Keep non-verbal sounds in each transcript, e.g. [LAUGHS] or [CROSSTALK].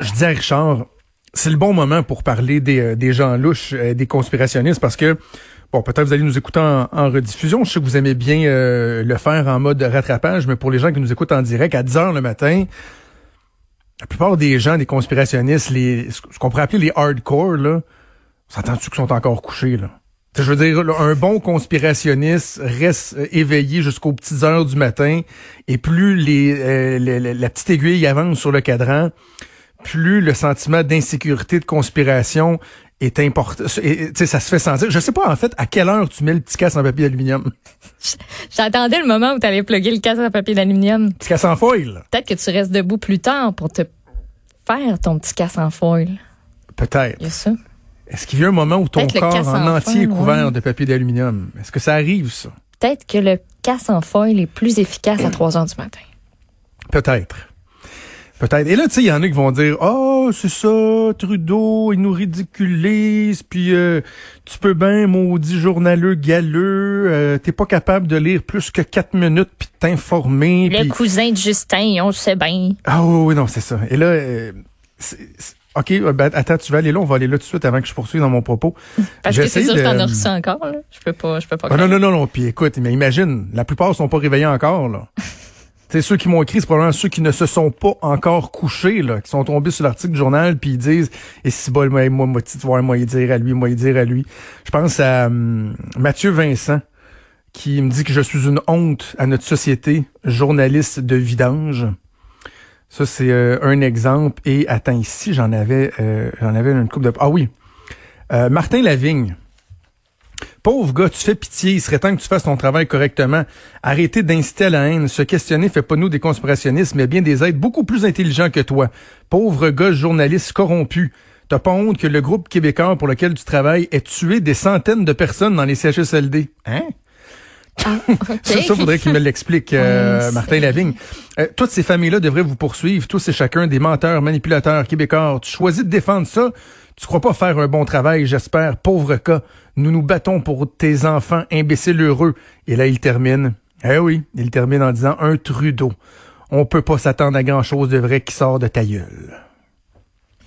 je dis à Richard, c'est le bon moment pour parler des, euh, des gens louches, euh, des conspirationnistes, parce que, bon, peut-être vous allez nous écouter en, rediffusion. Je sais que vous aimez bien euh, le faire en mode rattrapage, mais pour les gens qui nous écoutent en direct, à 10 heures le matin, la plupart des gens, des conspirationnistes, les, ce qu'on pourrait appeler les hardcore, là, s'entend-tu qu'ils sont encore couchés, là? Je veux dire, un bon conspirationniste reste éveillé jusqu'aux petites heures du matin, et plus les, la petite aiguille avance sur le cadran, plus le sentiment d'insécurité, de conspiration est important. Ça se fait sentir. Je sais pas, en fait, à quelle heure tu mets le petit casse en papier d'aluminium? [LAUGHS] J'attendais le moment où tu allais plugger le casse en papier d'aluminium. Petit casse en foil? Peut-être que tu restes debout plus tard pour te faire ton petit casse en foil. Peut-être. Il y a ça. Est-ce qu'il y a un moment où ton corps en, entier est couvert de papier d'aluminium? Est-ce que ça arrive, ça? Peut-être que le casse en foil est plus efficace à 3 heures du matin. Peut-être. Peut-être. Et là, tu sais, il y en a qui vont dire, oh, c'est ça, Trudeau, il nous ridiculise, puis euh, tu peux bien, maudit journaleux galeux, euh, t'es pas capable de lire plus que quatre minutes puis t'informer. Le cousin de Justin, on le sait bien. Ah oui, oui, non, c'est ça. Et là, euh, OK, ben, attends, tu vas aller là, on va aller là tout de suite avant que je poursuive dans mon propos. Parce que c'est sûr que t'en as reçu encore, là. Je peux pas, je peux pas. Ah, non, non, non, non. Puis écoute, mais imagine, la plupart sont pas réveillés encore, là. [LAUGHS] C'est ceux qui m'ont écrit, c'est probablement ceux qui ne se sont pas encore couchés, là, qui sont tombés sur l'article du journal, puis ils disent, et si bol, moi, moi, moi, moi, moi, dire à lui, moi, dire à lui. Je pense à hum, Mathieu Vincent, qui me dit que je suis une honte à notre société, journaliste de vidange. Ça, c'est euh, un exemple. Et attends, ici, j'en avais, euh, j'en avais une coupe de. Ah oui, euh, Martin Lavigne Pauvre gars, tu fais pitié, il serait temps que tu fasses ton travail correctement. Arrêtez d'inciter à la haine. Se questionner fait pas nous des conspirationnistes, mais bien des êtres beaucoup plus intelligents que toi. Pauvre gars, journaliste corrompu. T'as pas honte que le groupe québécois pour lequel tu travailles ait tué des centaines de personnes dans les CHSLD? Hein? Ah, [LAUGHS] ça, ça faudrait qu'il me l'explique, [LAUGHS] euh, Martin Lavigne. Euh, toutes ces familles-là devraient vous poursuivre, tous et chacun des menteurs, manipulateurs, québécois. Tu choisis de défendre ça. Tu crois pas faire un bon travail, j'espère. Pauvre cas. Nous nous battons pour tes enfants imbéciles heureux. Et là, il termine. Eh oui, il termine en disant un Trudeau. On peut pas s'attendre à grand chose de vrai qui sort de ta gueule.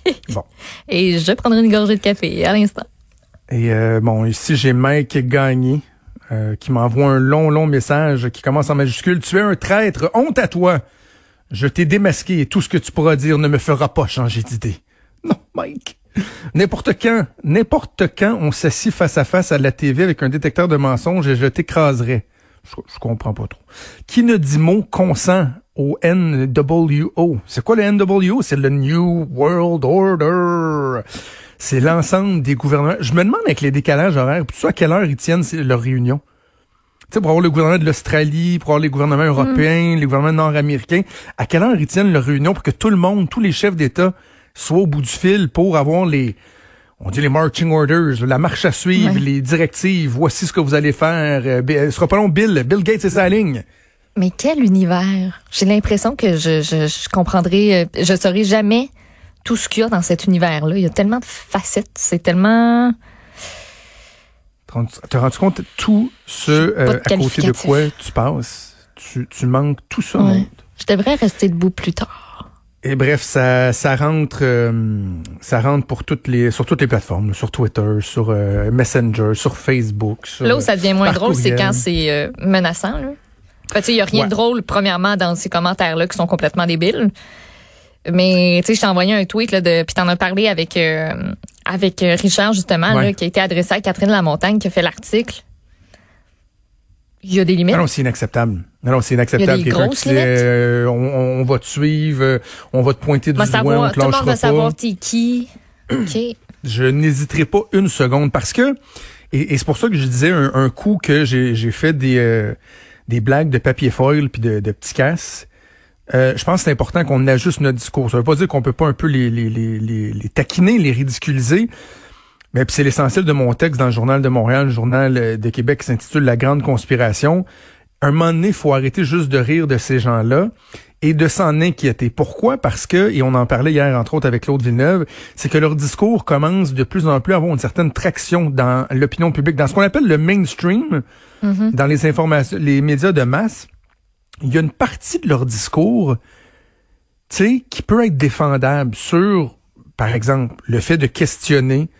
[LAUGHS] Bon. Et je prendrai une gorgée de café à l'instant. Et euh, bon, ici j'ai Mike Gagné euh, qui m'envoie un long, long message qui commence en majuscule. Tu es un traître, honte à toi. Je t'ai démasqué et tout ce que tu pourras dire ne me fera pas changer d'idée. Non, Mike. N'importe quand, n'importe quand on s'assit face à face à la TV avec un détecteur de mensonges et je t'écraserai. Je, comprends pas trop. Qui ne dit mot consent au NWO? C'est quoi le NWO? C'est le New World Order. C'est l'ensemble des gouvernements. Je me demande avec les décalages horaires, tout à quelle heure ils tiennent leur réunion? Tu sais, pour avoir le gouvernement de l'Australie, pour avoir les gouvernements européens, les gouvernements nord-américains, à quelle heure ils tiennent leur réunion pour que tout le monde, tous les chefs d'État soit au bout du fil pour avoir les, on dit les marching orders, la marche à suivre, les directives, voici ce que vous allez faire. Euh, ce sera pas long, Bill. Bill Gates et sa ligne. Mais quel univers! J'ai l'impression que je, je, je comprendrai, euh, je saurai jamais tout ce qu'il y a dans cet univers-là. Il y a tellement de facettes, c'est tellement... Tu as rendu compte tout ce euh, à côté de quoi tu passes? Tu, tu manques tout ça, Je devrais rester debout plus tard. Et bref, ça, ça rentre, euh, ça rentre pour toutes les, sur toutes les plateformes, sur Twitter, sur euh, Messenger, sur Facebook. Sur, là où ça devient moins drôle, c'est quand c'est euh, menaçant. Là. il n'y a rien de drôle, premièrement, dans ces commentaires-là qui sont complètement débiles. Mais tu sais, je t'ai envoyé un tweet là, de, puis t'en as parlé avec avec Richard justement, là, qui a été adressé à Catherine Lamontagne, qui a fait l'article. Il y a des limites. Non, c'est inacceptable. Non, c'est inacceptable. Quelqu'un qui euh, on, va te suivre, euh, on va te pointer du doigt, on te Tout le monde va savoir t'es qui. [CLEARS THROAT] Je n'hésiterai pas une seconde parce que, et, c'est pour ça que je disais un, coup que j'ai fait des, euh, des blagues de papier foil puis de, de petits casses. je pense que c'est important qu'on ajuste notre discours. Ça veut pas dire qu'on peut pas un peu les, les, les, les taquiner, les ridiculiser. Mais c'est l'essentiel de mon texte dans le Journal de Montréal, le Journal de Québec qui s'intitule La Grande Conspiration un moment donné, il faut arrêter juste de rire de ces gens-là et de s'en inquiéter. Pourquoi? Parce que, et on en parlait hier, entre autres, avec Claude Villeneuve, c'est que leur discours commence de plus en plus à avoir une certaine traction dans l'opinion publique, dans ce qu'on appelle le mainstream, mm-hmm. dans les informations, les médias de masse. Il y a une partie de leur discours tu sais, qui peut être défendable sur, par exemple, le fait de questionner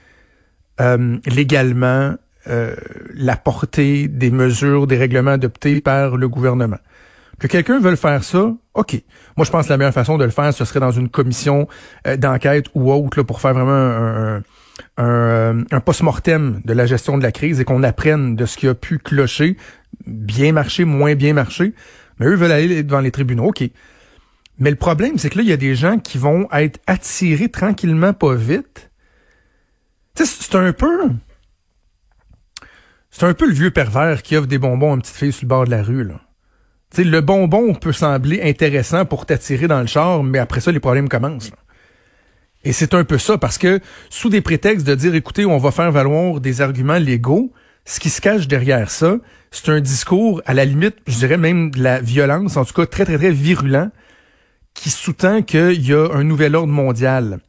euh, légalement euh, la portée des mesures, des règlements adoptés par le gouvernement. Que quelqu'un veuille faire ça, OK. Moi, je pense que la meilleure façon de le faire, ce serait dans une commission euh, d'enquête ou autre là, pour faire vraiment un, un, un post-mortem de la gestion de la crise et qu'on apprenne de ce qui a pu clocher, bien marcher, moins bien marcher. Mais eux veulent aller devant les tribunaux, OK. Mais le problème, c'est que là, il y a des gens qui vont être attirés tranquillement, pas vite. C'est un peu... C'est un peu le vieux pervers qui offre des bonbons à une petite fille sur le bord de la rue, là. sais, le bonbon peut sembler intéressant pour t'attirer dans le char, mais après ça, les problèmes commencent. Et c'est un peu ça, parce que sous des prétextes de dire, écoutez, on va faire valoir des arguments légaux, ce qui se cache derrière ça, c'est un discours, à la limite, je dirais même de la violence, en tout cas très, très, très virulent, qui sous-tend qu'il y a un nouvel ordre mondial,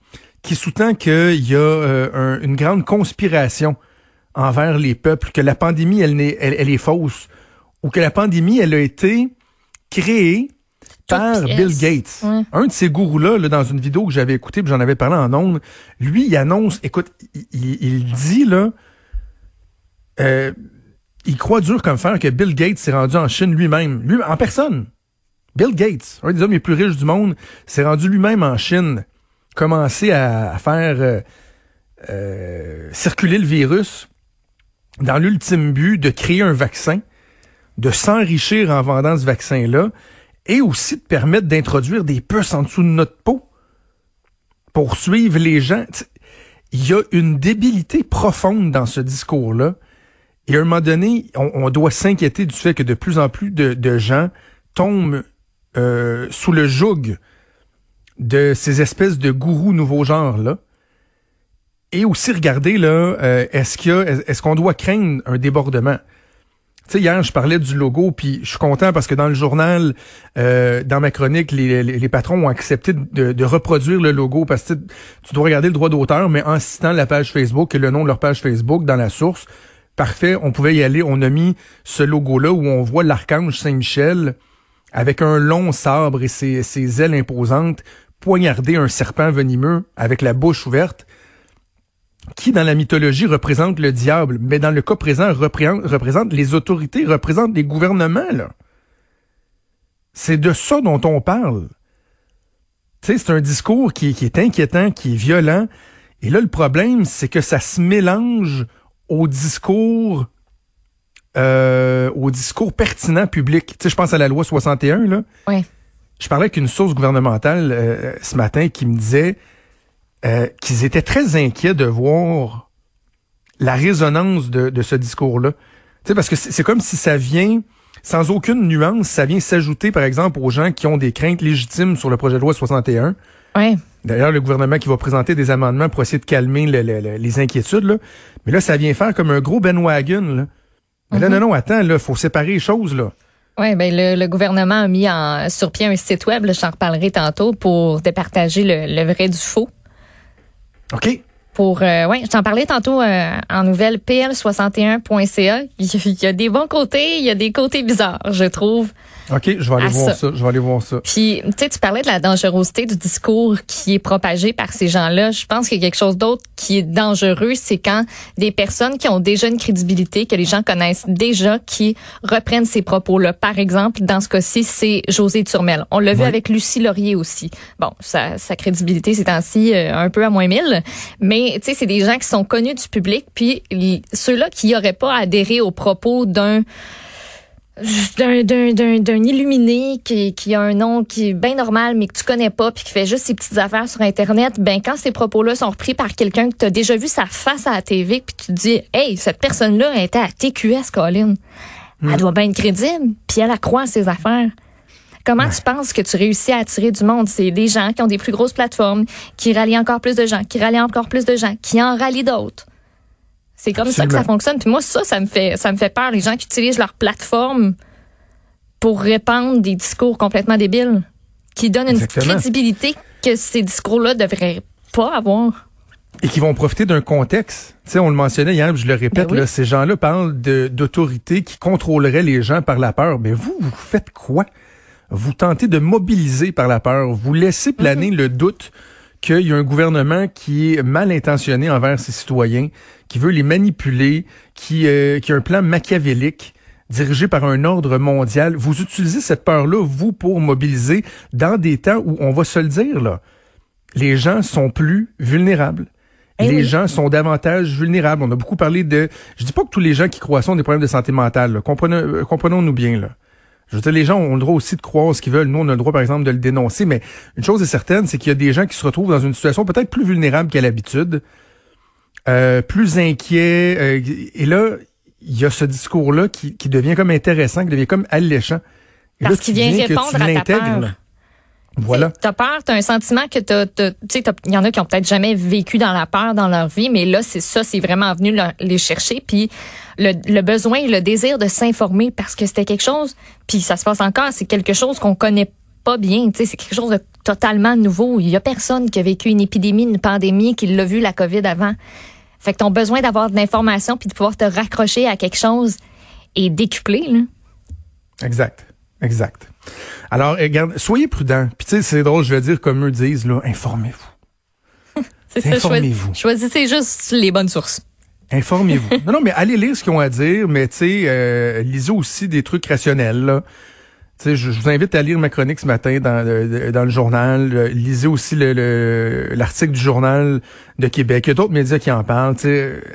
qui sous-tend qu'il y a euh, une grande conspiration envers les peuples, que la pandémie, elle, est, elle, est fausse, ou que la pandémie, elle a été créée par Bill Gates. Un de ces gourous-là, là, dans une vidéo que j'avais écoutée, j'en avais parlé en ondes, lui, il annonce, écoute, il, dit, là, euh, il croit dur comme fer que Bill Gates s'est rendu en Chine lui-même, lui, en personne. Bill Gates, un des hommes les plus riches du monde, s'est rendu lui-même en Chine, commencé à, faire euh, euh, circuler le virus dans l'ultime but de créer un vaccin, de s'enrichir en vendant ce vaccin-là, et aussi de permettre d'introduire des puces en dessous de notre peau pour suivre les gens. Il y a une débilité profonde dans ce discours-là. Et à un moment donné, on, doit s'inquiéter du fait que de plus en plus de gens tombent euh, sous le joug de ces espèces de gourous nouveaux genres là. Et aussi regarder là, euh, est-ce qu'il est-ce qu'on doit craindre un débordement? Tu sais, hier, je parlais du logo, puis je suis content parce que dans le journal, euh, dans ma chronique, les, les, patrons ont accepté de, de, reproduire le logo parce que tu dois regarder le droit d'auteur, mais en citant la page Facebook et le nom de leur page Facebook dans la source. Parfait, on pouvait y aller. On a mis ce logo-là où on voit l'archange Saint-Michel avec un long sabre et ses, ailes imposantes, poignarder un serpent venimeux avec la bouche ouverte, qui dans la mythologie représente le diable, mais dans le cas présent représente, les autorités, représente les gouvernements. Là. C'est de ça dont on parle. Tu sais, c'est un discours qui, qui est inquiétant, qui est violent. Et là, le problème, c'est que ça se mélange au discours euh, au discours pertinent public. Tu sais, je pense à la loi 61, là. Oui. Je parlais avec une source gouvernementale euh, ce matin qui me disait euh, qu'ils étaient très inquiets de voir la résonance de, de ce discours-là. Tu sais, parce que c'est comme si ça vient, sans aucune nuance, ça vient s'ajouter, par exemple, aux gens qui ont des craintes légitimes sur le projet de loi 61. Oui. D'ailleurs, le gouvernement qui va présenter des amendements pour essayer de calmer les inquiétudes. Là. Mais là, ça vient faire comme un gros bandwagon. Là. Mais là, mhm. non, non, attends, là, faut séparer les choses, là. Oui, ben le, gouvernement a mis en, sur pied un site web, je t'en reparlerai tantôt, pour départager le, le vrai du faux. OK. Pour, euh, ouais, je t'en parlais tantôt euh, en nouvelle pl61.ca. [LAUGHS] Il y a des bons côtés, il y a des côtés bizarres, je trouve. OK, je vais aller voir ça. Je vais aller voir ça. Puis, tu sais, tu parlais de la dangerosité du discours qui est propagé par ces gens-là. Je pense qu'il y a quelque chose d'autre qui est dangereux, c'est quand des personnes qui ont déjà une crédibilité, que les gens connaissent déjà, qui reprennent ces propos-là. Par exemple, dans ce cas-ci, c'est José Turmel. On l'a vu avec Lucie Laurier aussi. Bon, sa, sa crédibilité, c'est ainsi euh, un peu à moins mille. Mais, tu sais, c'est des gens qui sont connus du public. Puis, ceux-là qui n'auraient pas adhéré aux propos d'un d'un illuminé qui, qui a un nom qui est bien normal mais que tu connais pas puis qui fait juste ses petites affaires sur internet ben quand ces propos-là sont repris par quelqu'un que tu as déjà vu sa face à la TV puis tu te dis hey cette personne-là était à TQS Colin elle hmm. doit bien être crédible puis elle accroît ses affaires Comment tu penses que tu réussis à attirer du monde? C'est des gens qui ont des plus grosses plateformes, qui rallient encore plus de gens, qui rallient encore plus de gens, qui en rallient d'autres. C'est comme ça que ça fonctionne. Puis moi, ça, ça me fait, ça me fait peur. Les gens qui utilisent leur plateforme pour répandre des discours complètement débiles, qui donnent une crédibilité que ces discours-là devraient pas avoir. Et qui vont profiter d'un contexte. Tu sais, on le mentionnait hier, je le répète, ben là, ces gens-là parlent d'autorités qui contrôleraient les gens par la peur. Mais vous, vous faites quoi? vous tentez de mobiliser par la peur, vous laissez planer mhm. le doute qu'il y a un gouvernement qui est mal intentionné envers ses citoyens, qui veut les manipuler, qui, euh, qui a un plan machiavélique dirigé par un ordre mondial. Vous utilisez cette peur-là, vous, pour mobiliser dans des temps où, on va se le dire, là, les gens sont plus vulnérables. Eh les gens sont davantage vulnérables. On a beaucoup parlé de... Je dis pas que tous les gens qui croient ça ont des problèmes de santé mentale. Euh, comprenons-nous bien. Là. Je veux dire, les gens ont le droit aussi de croire ce qu'ils veulent. Nous, on a le droit, par exemple, de le dénoncer. Mais une chose est certaine, c'est qu'il y a des gens qui se retrouvent dans une situation peut-être plus vulnérable qu'à l'habitude, euh, plus inquiets. Euh, et là, il y a ce discours-là qui, qui devient comme intéressant, qui devient comme alléchant. Parce qu'il vient répondre à ta peur. Voilà. T'as peur, t'as un sentiment que t'as, tu sais, il y en a qui ont peut-être jamais vécu dans la peur dans leur vie, mais là, c'est ça, c'est vraiment venu les chercher. Puis le, le besoin, le désir de s'informer parce que c'était quelque chose, puis ça se passe encore, c'est quelque chose qu'on connaît pas bien, tu sais, c'est quelque chose de totalement nouveau. Il y a personne qui a vécu une épidémie, une pandémie, qui l'a vu la COVID avant. Fait que ton besoin d'avoir de l'information puis de pouvoir te raccrocher à quelque chose est décuplé, là. Exact. Exact. Alors, regarde, soyez prudents. Puis tu sais, c'est drôle, je vais dire comme eux disent, là, informez-vous. [LAUGHS] c'est ça, informez-vous. Choisissez juste les bonnes sources. Informez-vous. [LAUGHS] non, non, mais allez lire ce qu'ils ont à dire, mais tu sais, euh, lisez aussi des trucs rationnels, là je, vous invite à lire ma chronique ce matin dans, dans le journal. Euh, lisez aussi l'article du journal de Québec. Il y a d'autres médias qui en parlent.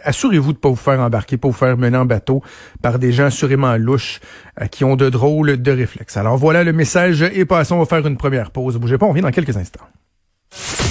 Assurez-vous de pas vous faire embarquer, pas vous faire mener en bateau par des gens assurément louches euh, qui ont de drôles de réflexes. Alors voilà le message et passons, à faire une première pause. Bougez pas, on revient dans quelques instants.